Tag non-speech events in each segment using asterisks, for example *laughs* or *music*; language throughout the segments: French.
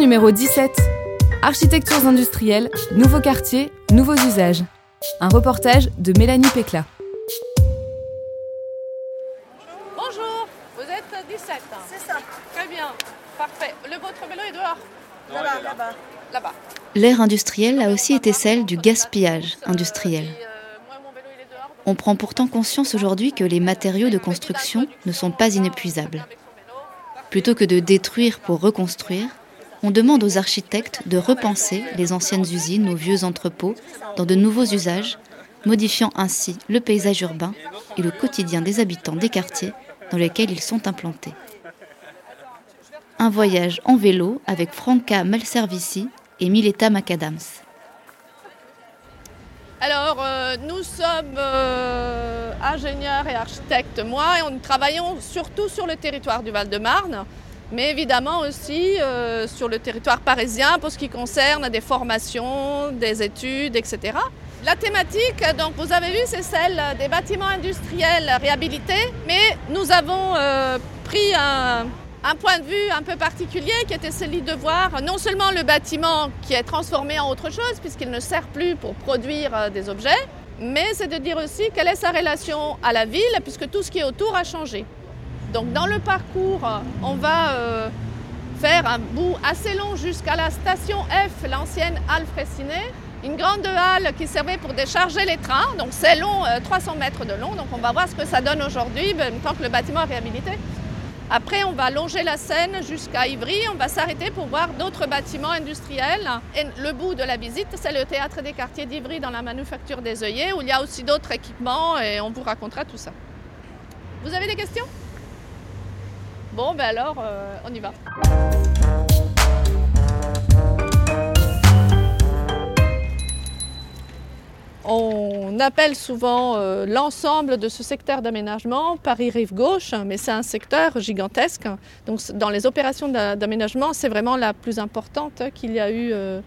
Numéro 17. Architectures industrielles, nouveaux quartiers, nouveaux usages. Un reportage de Mélanie Pécla. Bonjour, vous êtes 17 C'est ça. Très bien, parfait. Le vôtre vélo est dehors Là-bas, là-bas. Là-bas. L'ère industrielle a aussi été celle du gaspillage industriel. Euh. On prend pourtant conscience aujourd'hui que les matériaux de construction ne sont pas inépuisables. Plutôt que de détruire pour reconstruire, on demande aux architectes de repenser les anciennes usines ou vieux entrepôts dans de nouveaux usages, modifiant ainsi le paysage urbain et le quotidien des habitants des quartiers dans lesquels ils sont implantés. Un voyage en vélo avec Franca Malservici et Mileta Macadams. Alors, euh, nous sommes euh, ingénieurs et architectes, moi, et nous travaillons surtout sur le territoire du Val-de-Marne, mais évidemment aussi euh, sur le territoire parisien pour ce qui concerne des formations, des études, etc. La thématique, donc vous avez vu, c'est celle des bâtiments industriels réhabilités, mais nous avons euh, pris un, point de vue un peu particulier qui était celui de voir non seulement le bâtiment qui est transformé en autre chose puisqu'il ne sert plus pour produire euh, des objets, mais c'est de dire aussi quelle est sa relation à la ville puisque tout ce qui est autour a changé. Donc dans le parcours, on va euh, faire un bout assez long jusqu'à la station F, l'ancienne halle Fraissinet, une grande halle qui servait pour décharger les trains. Donc c'est long, euh, 300 mètres de long. Donc on va voir ce que ça donne aujourd'hui, ben, tant que le bâtiment est réhabilité. Après, on va longer la Seine jusqu'à Ivry. On va s'arrêter pour voir d'autres bâtiments industriels. Et le bout de la visite, c'est le théâtre des quartiers d'Ivry dans la manufacture des œillets, où il y a aussi d'autres équipements et on vous racontera tout ça. Vous avez des questions? Bon, ben alors, euh, on y va. On appelle souvent euh, l'ensemble de ce secteur d'aménagement Paris-Rive Gauche, mais c'est un secteur gigantesque. Donc dans les opérations d'a- d'aménagement, c'est vraiment la plus importante qu'il y a eu euh,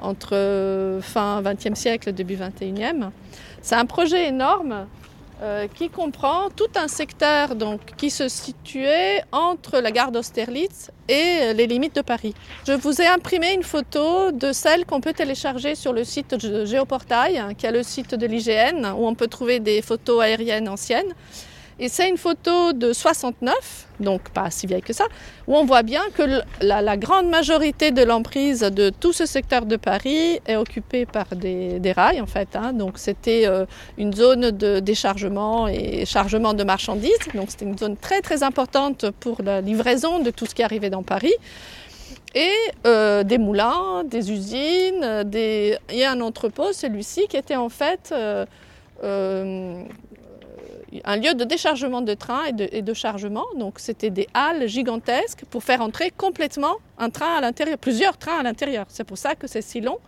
entre fin 20e siècle et début 21e. C'est un projet énorme euh, qui comprend tout un secteur donc, qui se situait entre la gare d'Austerlitz et euh, les limites de Paris. Je vous ai imprimé une photo de celle qu'on peut télécharger sur le site de Géoportail, hein, qui est le site de l'IGN, où on peut trouver des photos aériennes anciennes. Et c'est une photo de 69, donc pas si vieille que ça, où on voit bien que la, grande majorité de l'emprise de tout ce secteur de Paris est occupée par des, rails, en fait. hein. Donc c'était euh, une zone de déchargement et chargement de marchandises. Donc c'était une zone très très importante pour la livraison de tout ce qui arrivait dans Paris. Et euh, des moulins, des usines, et un entrepôt, celui-ci, qui était en fait euh, un lieu de déchargement de trains et de, chargement. Donc c'était des halles gigantesques pour faire entrer complètement un train à l'intérieur, plusieurs trains à l'intérieur. C'est pour ça que c'est si long.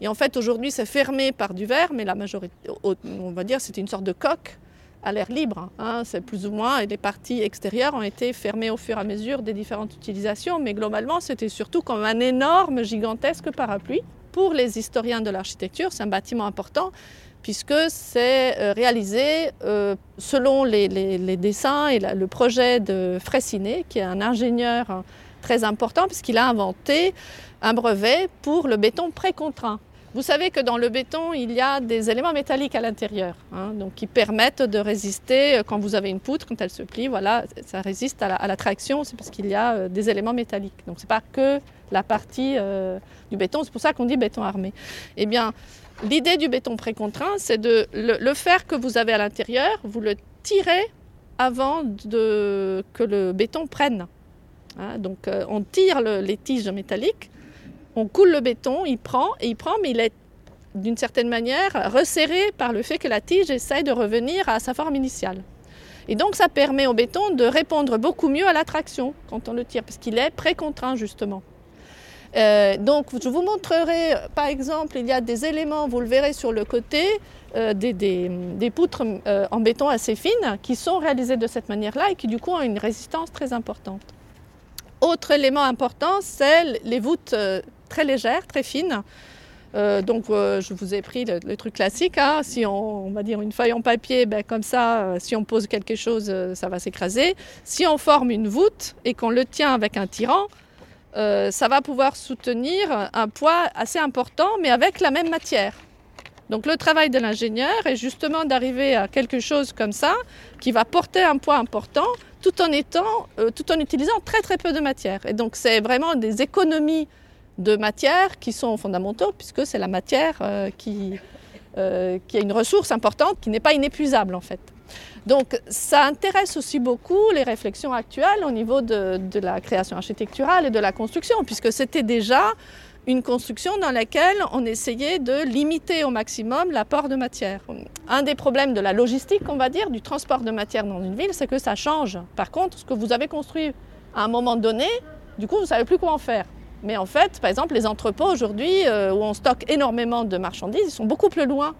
Et en fait aujourd'hui c'est fermé par du verre, mais la majorité, on va dire, c'était une sorte de coque à l'air libre. hein. C'est plus ou moins, et les parties extérieures ont été fermées au fur et à mesure des différentes utilisations, mais globalement c'était surtout comme un énorme, gigantesque parapluie. Pour les historiens de l'architecture, c'est un bâtiment important puisque c'est euh, réalisé euh, selon les, dessins et le projet de Fraissinet, qui est un ingénieur hein, très important, puisqu'il a inventé un brevet pour le béton précontraint. Vous savez que dans le béton, il y a des éléments métalliques à l'intérieur, hein, donc qui permettent de résister euh, quand vous avez une poutre, quand elle se plie, voilà, ça résiste à la, traction, c'est parce qu'il y a des éléments métalliques. Donc c'est pas que la partie du béton, c'est pour ça qu'on dit béton armé. Eh bien, L'idée du béton précontraint, c'est de le, le fer que vous avez à l'intérieur, vous le tirez avant de, que le béton prenne. Hein, donc euh, on tire le- les tiges métalliques, on coule le béton, il prend, il prend, mais il est d'une certaine manière resserré par le fait que la tige essaye de revenir à sa forme initiale. Et donc ça permet au béton de répondre beaucoup mieux à l'attraction quand on le tire, parce qu'il est précontraint justement. Euh, donc je vous montrerai, par exemple, il y a des éléments, vous le verrez sur le côté, euh, des, poutres euh, en béton assez fines qui sont réalisées de cette manière-là et qui du coup ont une résistance très importante. Autre élément important, c'est les voûtes très légères, très fines. donc je vous ai pris le, truc classique, hein. si on, va dire une feuille en papier, ben, comme ça, si on pose quelque chose, ça va s'écraser. Si on forme une voûte et qu'on le tient avec un tirant, euh, ça va pouvoir soutenir un poids assez important, mais avec la même matière. Donc le travail de l'ingénieur est justement d'arriver à quelque chose comme ça, qui va porter un poids important, tout en, étant, euh, tout en utilisant très très peu de matière. Et donc c'est vraiment des économies de matière qui sont fondamentaux, puisque c'est la matière euh, qui, qui est une ressource importante, qui n'est pas inépuisable en fait. Donc ça intéresse aussi beaucoup les réflexions actuelles au niveau de, la création architecturale et de la construction, puisque c'était déjà une construction dans laquelle on essayait de limiter au maximum l'apport de matière. Un des problèmes de la logistique, on va dire, du transport de matière dans une ville, c'est que ça change. Par contre, ce que vous avez construit à un moment donné, du coup, vous ne savez plus quoi en faire. Mais en fait, par exemple, les entrepôts aujourd'hui, euh, où on stocke énormément de marchandises, ils sont beaucoup plus loin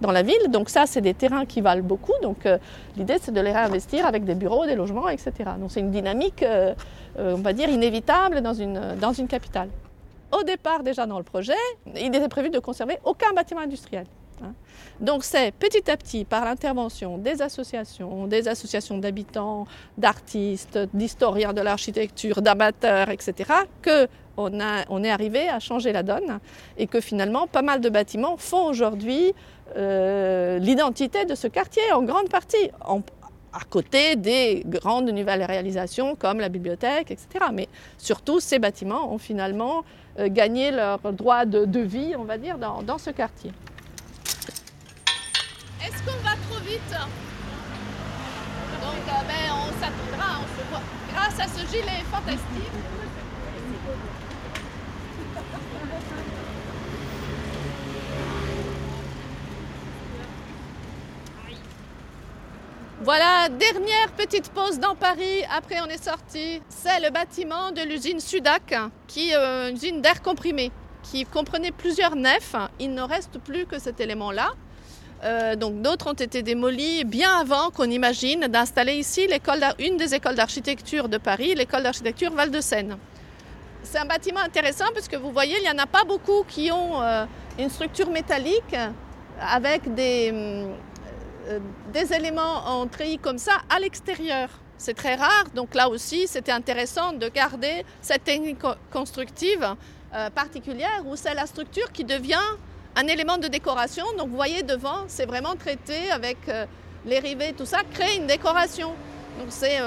dans la ville. Donc ça, c'est des terrains qui valent beaucoup. Donc euh, l'idée, c'est de les réinvestir avec des bureaux, des logements, etc. Donc c'est une dynamique, euh, euh, on va dire, inévitable dans une, dans une capitale. Au départ, déjà dans le projet, il était prévu de conserver aucun bâtiment industriel. Hein. Donc c'est petit à petit, par l'intervention des associations, des associations d'habitants, d'artistes, d'historiens de l'architecture, d'amateurs, etc., que on, est arrivé à changer la donne et que finalement pas mal de bâtiments font aujourd'hui euh, l'identité de ce quartier en grande partie, à côté des grandes nouvelles réalisations comme la bibliothèque, etc. Mais surtout, ces bâtiments ont finalement euh, gagné leur droit de, vie, on va dire, dans, ce quartier. Est-ce qu'on va trop vite? Donc, euh, ben, on s'attendra, on se voit. Grâce à ce gilet fantastique. Voilà, dernière petite pause dans Paris, après on est sorti. C'est le bâtiment de l'usine Sudac, qui est euh, une usine d'air comprimé, qui comprenait plusieurs nefs. Il ne reste plus que cet élément-là. Euh, donc d'autres ont été démolis bien avant qu'on imagine d'installer ici une des écoles d'architecture de Paris, l'école d'architecture Val-de-Seine. C'est un bâtiment intéressant parce que vous voyez, il n'y en a pas beaucoup qui ont euh, une structure métallique avec des, hum, des éléments en treillis comme ça à l'extérieur. C'est très rare, donc là aussi c'était intéressant de garder cette technique constructive euh, particulière où c'est la structure qui devient un élément de décoration. Donc vous voyez devant, c'est vraiment traité avec euh, les rivets, tout ça, crée une décoration. Donc c'est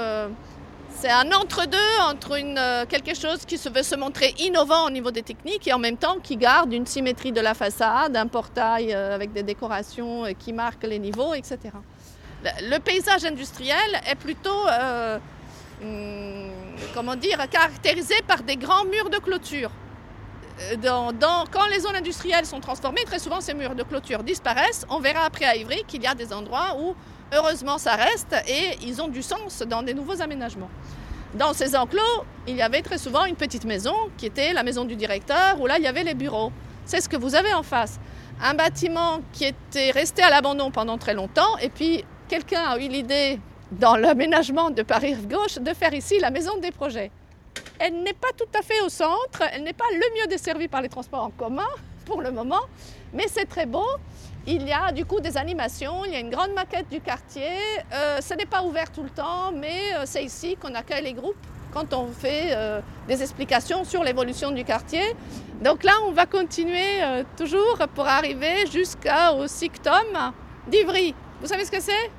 c'est un entre-deux entre euh, quelque chose qui se veut se montrer innovant au niveau des techniques et en même temps qui garde une symétrie de la façade, un portail euh, avec des décorations euh, qui marquent les niveaux, etc. Le, paysage industriel est plutôt, hmm, comment dire, caractérisé par des grands murs de clôture. quand les zones industrielles sont transformées, très souvent ces murs de clôture disparaissent. On verra après à Ivry qu'il y a des endroits où Heureusement, ça reste et ils ont du sens dans des nouveaux aménagements. Dans ces enclos, il y avait très souvent une petite maison qui était la maison du directeur où là, il y avait les bureaux. C'est ce que vous avez en face. Un bâtiment qui était resté à l'abandon pendant très longtemps et puis quelqu'un a eu l'idée dans l'aménagement de Paris-Gauche de faire ici la maison des projets. Elle n'est pas tout à fait au centre, elle n'est pas le mieux desservie par les transports en commun pour le moment, mais c'est très beau il y a du coup des animations, il y a une grande maquette du quartier. Euh, ce n'est pas ouvert tout le temps, mais euh, c'est ici qu'on accueille les groupes quand on fait euh, des explications sur l'évolution du quartier. Donc là, on va continuer toujours pour arriver jusqu'au SICTOM d'Ivry. Vous savez ce que c'est?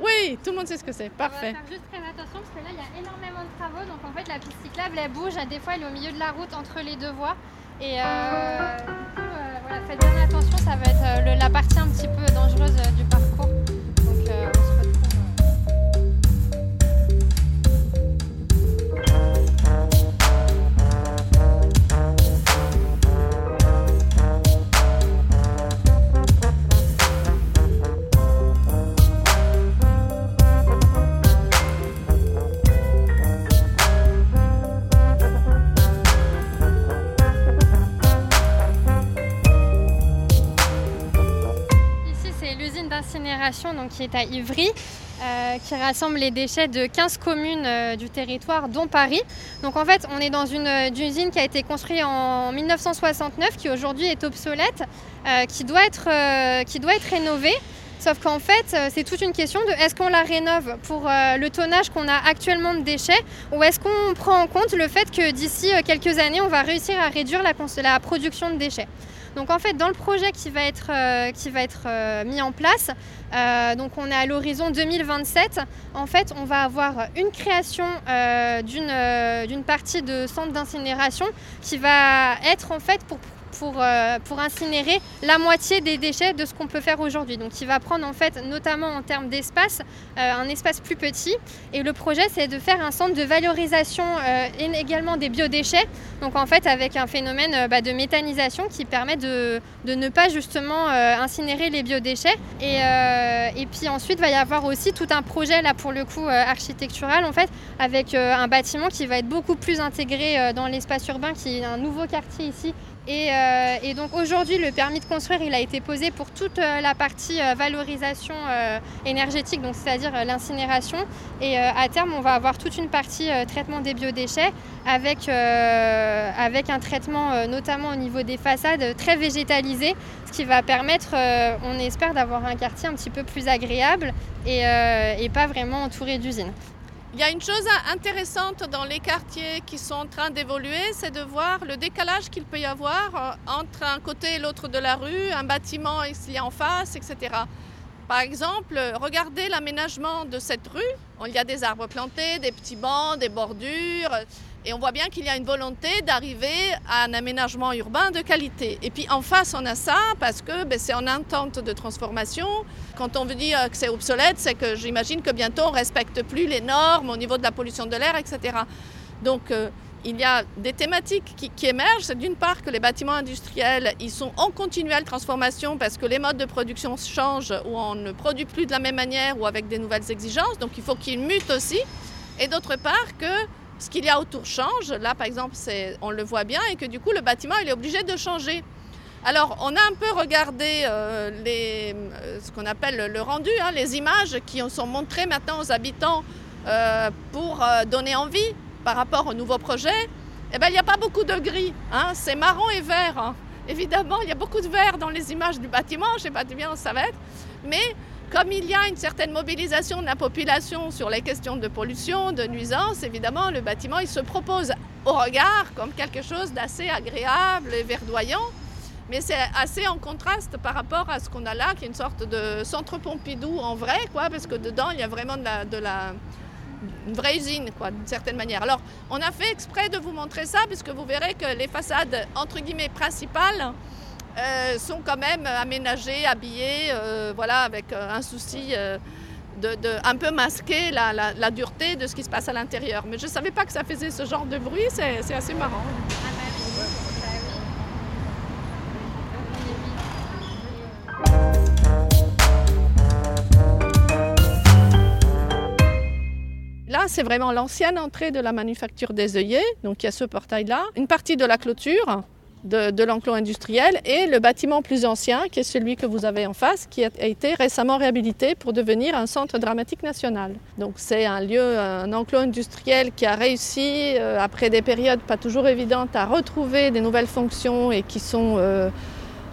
Oui, tout le monde sait ce que c'est. Parfait. On va faire juste très attention parce que là, il y a énormément de travaux. Donc en fait, la piste cyclable, elle bouge. Des fois, elle est au milieu de la route entre les deux voies. Et faites bien attention, ça va être euh, la partie un petit peu dangereuse euh, du parcours. D'incinération qui est à Ivry. Euh, qui rassemble les déchets de 15 communes euh, du territoire, dont Paris. Donc en fait, on est dans une, usine qui a été construite en 1969, qui aujourd'hui est obsolète, qui, doit être, qui doit être rénovée. Sauf qu'en fait, c'est toute une question de est-ce qu'on la rénove pour le tonnage qu'on a actuellement de déchets ou est-ce qu'on prend en compte le fait que d'ici quelques années, on va réussir à réduire la production de déchets. Donc en fait, dans le projet qui va être, euh, euh, mis en place, euh, donc on est à l'horizon 2027, en fait, on va avoir une création d'une partie de centre d'incinération qui va être en fait pour pour, euh, pour incinérer la moitié des déchets de ce qu'on peut faire aujourd'hui. Donc il va prendre en fait, notamment en termes d'espace, euh, un espace plus petit. Et le projet, c'est de faire un centre de valorisation euh, également des biodéchets. Donc en fait, avec un phénomène bah, de méthanisation qui permet de, de ne pas justement incinérer les biodéchets. Et, et puis ensuite, il va y avoir aussi tout un projet, là pour le coup, architectural, en fait, avec un bâtiment qui va être beaucoup plus intégré dans l'espace urbain, qui est un nouveau quartier ici euh, et, donc aujourd'hui, le permis de construire, a été posé pour toute euh, la partie euh, valorisation énergétique, donc c'est-à-dire l'incinération. Et à terme, on va avoir toute une partie traitement des biodéchets avec, un traitement notamment au niveau des façades très végétalisé, ce qui va permettre, on espère, d'avoir un quartier un petit peu plus agréable et pas vraiment entouré d'usines. Il y a une chose intéressante dans les quartiers qui sont en train d'évoluer, c'est de voir le décalage qu'il peut y avoir euh, entre un côté et l'autre de la rue, un bâtiment ici en face, etc. Par exemple, regardez l'aménagement de cette rue. Il y a des arbres plantés, des petits bancs, des bordures. Et on voit bien qu'il y a une volonté d'arriver à un aménagement urbain de qualité. Et puis en face, on a ça parce que ben, c'est en attente de transformation. Quand on veut dire que c'est obsolète, c'est que j'imagine que bientôt on ne respecte plus les normes au niveau de la pollution de l'air, etc. Donc euh, il y a des thématiques qui, émergent. C'est d'une part que les bâtiments industriels, ils sont en continuelle transformation parce que les modes de production changent ou on ne produit plus de la même manière ou avec des nouvelles exigences. Donc il faut qu'ils mutent aussi. Et d'autre part que ce qu'il y a autour change. Là, par exemple, on le voit bien et que du coup, le bâtiment, il est obligé de changer. Alors, on a un peu regardé euh, les, euh, ce qu'on appelle le rendu, hein, les images qui sont montrées maintenant aux habitants euh, pour donner envie par rapport au nouveau projet. Eh bien, il n'y a pas beaucoup de gris. Hein, c'est marron et vert. Hein. Évidemment, il y a beaucoup de vert dans les images du bâtiment. Je ne sais pas bien où ça va être. Mais comme il y a une certaine mobilisation de la population sur les questions de pollution, de nuisance, évidemment, le bâtiment, il se propose au regard comme quelque chose d'assez agréable et verdoyant. Mais c'est assez en contraste par rapport à ce qu'on a là, qui est une sorte de centre Pompidou en vrai, quoi, parce que dedans, il y a vraiment de la, de la une vraie usine, d'une certaine manière. Alors, on a fait exprès de vous montrer ça, puisque vous verrez que les façades, entre guillemets, principales, euh, sont quand même aménagés, habillés, euh, voilà, avec euh, un souci de, un peu masquer la, dureté de ce qui se passe à l'intérieur. Mais je ne savais pas que ça faisait ce genre de bruit, c'est assez marrant. Là, c'est vraiment l'ancienne entrée de la manufacture des œillets. Donc il y a ce portail-là. Une partie de la clôture de, l'enclos industriel et le bâtiment plus ancien, qui est celui que vous avez en face, qui a été récemment réhabilité pour devenir un centre dramatique national. Donc c'est un lieu, un enclos industriel qui a réussi, euh, après des périodes pas toujours évidentes, à retrouver des nouvelles fonctions et qui sont euh,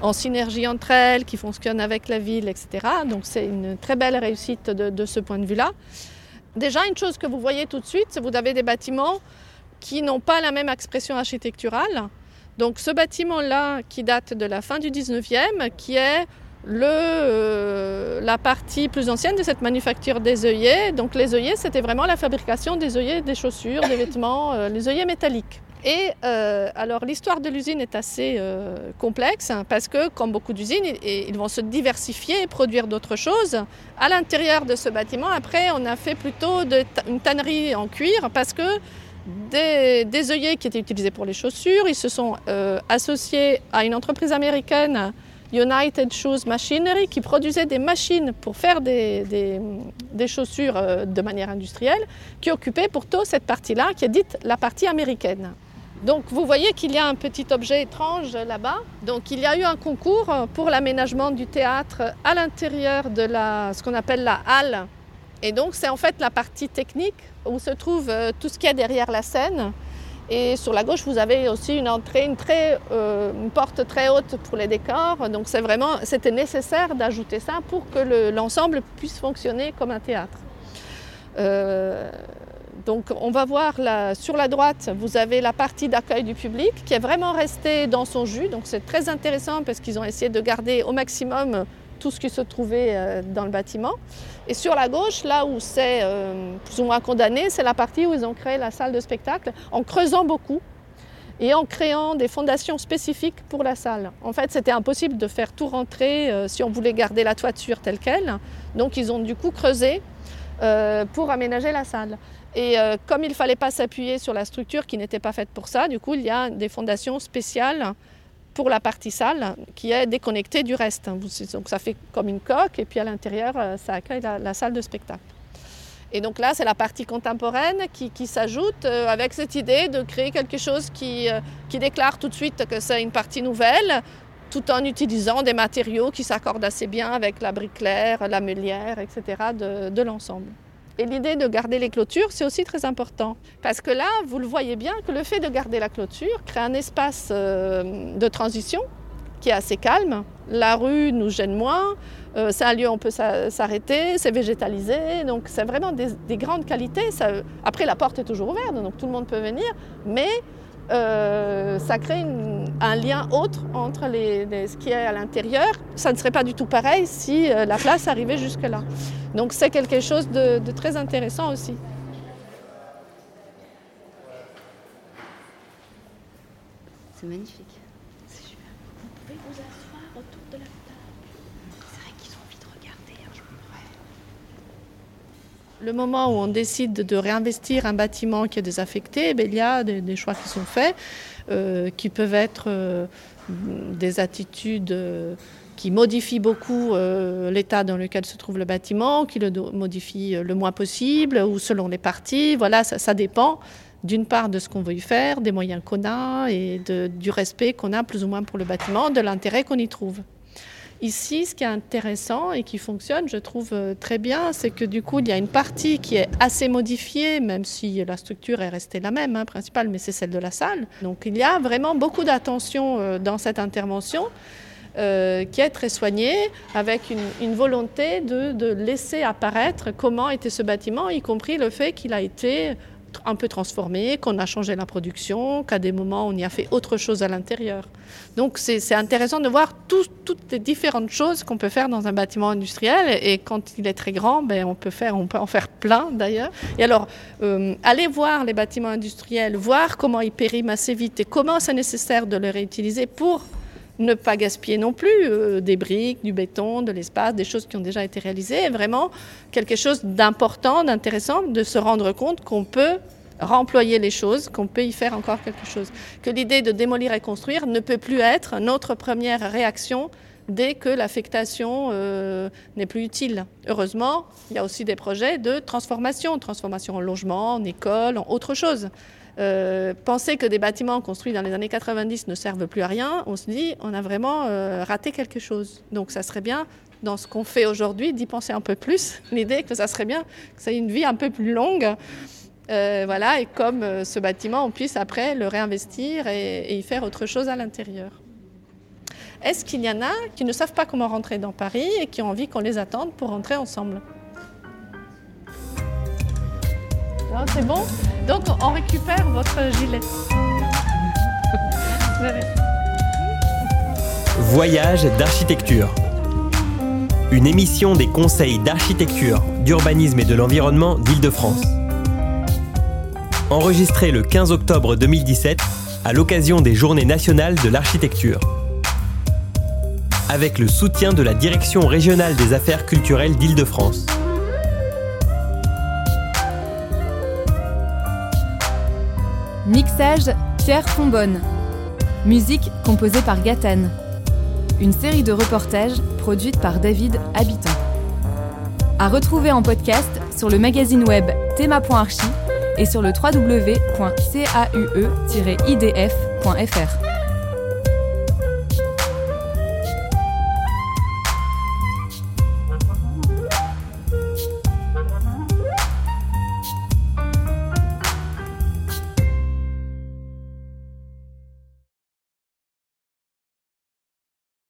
en synergie entre elles, qui fonctionnent avec la ville, etc. Donc c'est une très belle réussite de, de ce point de vue-là. Déjà, une chose que vous voyez tout de suite, c'est que vous avez des bâtiments qui n'ont pas la même expression architecturale. Donc ce bâtiment-là, qui date de la fin du 19e, qui est le, euh, la partie plus ancienne de cette manufacture des œillets. Donc les œillets, c'était vraiment la fabrication des œillets, des chaussures, des vêtements, euh, les œillets métalliques. Et euh, alors l'histoire de l'usine est assez complexe hein, parce que, comme beaucoup d'usines, ils, vont se diversifier et produire d'autres choses. À l'intérieur de ce bâtiment, après, on a fait plutôt une tannerie en cuir parce que des, œillets qui étaient utilisés pour les chaussures. Ils se sont euh, associés à une entreprise américaine, United Shoes Machinery, qui produisait des machines pour faire des, chaussures euh, de manière industrielle, qui occupait pourtant cette partie-là, qui est dite la partie américaine. Donc vous voyez qu'il y a un petit objet étrange là-bas. Donc il y a eu un concours pour l'aménagement du théâtre à l'intérieur de la, ce qu'on appelle la halle. Et donc c'est en fait la partie technique où se trouve euh, tout ce qu'il y a derrière la scène. Et sur la gauche, vous avez aussi une entrée, une, très, euh, porte très haute pour les décors. Donc c'est vraiment, c'était nécessaire d'ajouter ça pour que l'ensemble puisse fonctionner comme un théâtre. Euh, donc on va voir sur la droite, vous avez la partie d'accueil du public qui est vraiment restée dans son jus. Donc c'est très intéressant parce qu'ils ont essayé de garder au maximum tout ce qui se trouvait euh, dans le bâtiment. Et sur la gauche, là où c'est euh, plus ou moins condamné, c'est la partie où ils ont créé la salle de spectacle en creusant beaucoup et en créant des fondations spécifiques pour la salle. En fait, c'était impossible de faire tout rentrer euh, si on voulait garder la toiture telle qu'elle. Donc ils ont du coup creusé pour aménager la salle. Et comme il ne fallait pas s'appuyer sur la structure qui n'était pas faite pour ça, du coup, il y a des fondations spéciales pour la partie salle qui est déconnectée du reste. Donc ça fait comme une coque et puis à l'intérieur, euh, ça accueille la, salle de spectacle. Et donc là, c'est la partie contemporaine qui, s'ajoute euh, avec cette idée de créer quelque chose qui, qui déclare tout de suite que c'est une partie nouvelle, tout en utilisant des matériaux qui s'accordent assez bien avec la brique claire, la meulière, etc. de l'ensemble. Et l'idée de garder les clôtures, c'est aussi très important. Parce que là, vous le voyez bien que le fait de garder la clôture crée un espace euh, de transition qui est assez calme. La rue nous gêne moins. Euh, c'est un lieu où on peut s'arrêter, c'est végétalisé. Donc c'est vraiment des, grandes qualités. après, la porte est toujours ouverte, donc tout le monde peut venir. Mais euh, ça crée un lien autre entre les, ce qui est à l'intérieur. Ça ne serait pas du tout pareil si euh, la place arrivait jusque-là. Donc c'est quelque chose de, très intéressant aussi. C'est magnifique. Le moment où on décide de réinvestir un bâtiment qui est désaffecté, eh il y a des, choix qui sont faits, euh, qui peuvent être euh, des attitudes euh, qui modifient beaucoup l'état dans lequel se trouve le bâtiment, qui le modifient le moins possible, ou selon les parties. Voilà, ça, dépend d'une part de ce qu'on veut y faire, des moyens qu'on a et du respect qu'on a plus ou moins pour le bâtiment, de l'intérêt qu'on y trouve. Ici, ce qui est intéressant et qui fonctionne, je trouve euh, très bien, c'est que du coup, il y a une partie qui est assez modifiée, même si la structure est restée la même, hein, principale, mais c'est celle de la salle. Donc il y a vraiment beaucoup d'attention euh, dans cette intervention. Euh, qui est très soignée, avec une, volonté de, de, laisser apparaître comment était ce bâtiment, y compris le fait qu'il a été un peu transformé, qu'on a changé la production, qu'à des moments on y a fait autre chose à l'intérieur. Donc c'est intéressant de voir toutes les différentes choses qu'on peut faire dans un bâtiment industriel et quand il est très grand, ben, on, peut faire, on peut en faire plein d'ailleurs. Et alors, euh, aller voir les bâtiments industriels, voir comment ils périment assez vite et comment c'est nécessaire de les réutiliser pour ne pas gaspiller non plus euh, des briques, du béton, de l'espace, des choses qui ont déjà été réalisées. vraiment quelque chose d'important, d'intéressant, de se rendre compte qu'on peut remployer les choses, qu'on peut y faire encore quelque chose. Que l'idée de démolir et construire ne peut plus être notre première réaction dès que l'affectation euh, n'est plus utile. Heureusement, il y a aussi des projets de transformation, transformation en logement, en école, en autre chose. Euh, penser que des bâtiments construits dans les années 90 ne servent plus à rien, on se dit on a vraiment euh, raté quelque chose. Donc ça serait bien dans ce qu'on fait aujourd'hui d'y penser un peu plus. *laughs* L'idée que ça serait bien que ça ait une vie un peu plus longue. Euh, voilà, et comme ce bâtiment, on puisse après le réinvestir et, y faire autre chose à l'intérieur. Est-ce qu'il y en a qui ne savent pas comment rentrer dans Paris et qui ont envie qu'on les attende pour rentrer ensemble? C'est bon donc on récupère votre gilet. Voyage d'architecture. Une émission des conseils d'architecture, d'urbanisme et de l'environnement d'Île-de-France. Enregistré le 15 octobre 2017 à l'occasion des Journées nationales de l'architecture. Avec le soutien de la Direction régionale des affaires culturelles d'Île-de-France. Mixage Pierre Fombonne. Musique composée par Gatane. Une série de reportages produite par David Habitant. À retrouver en podcast sur le magazine web thema.archi et sur le www.caue-idf.fr.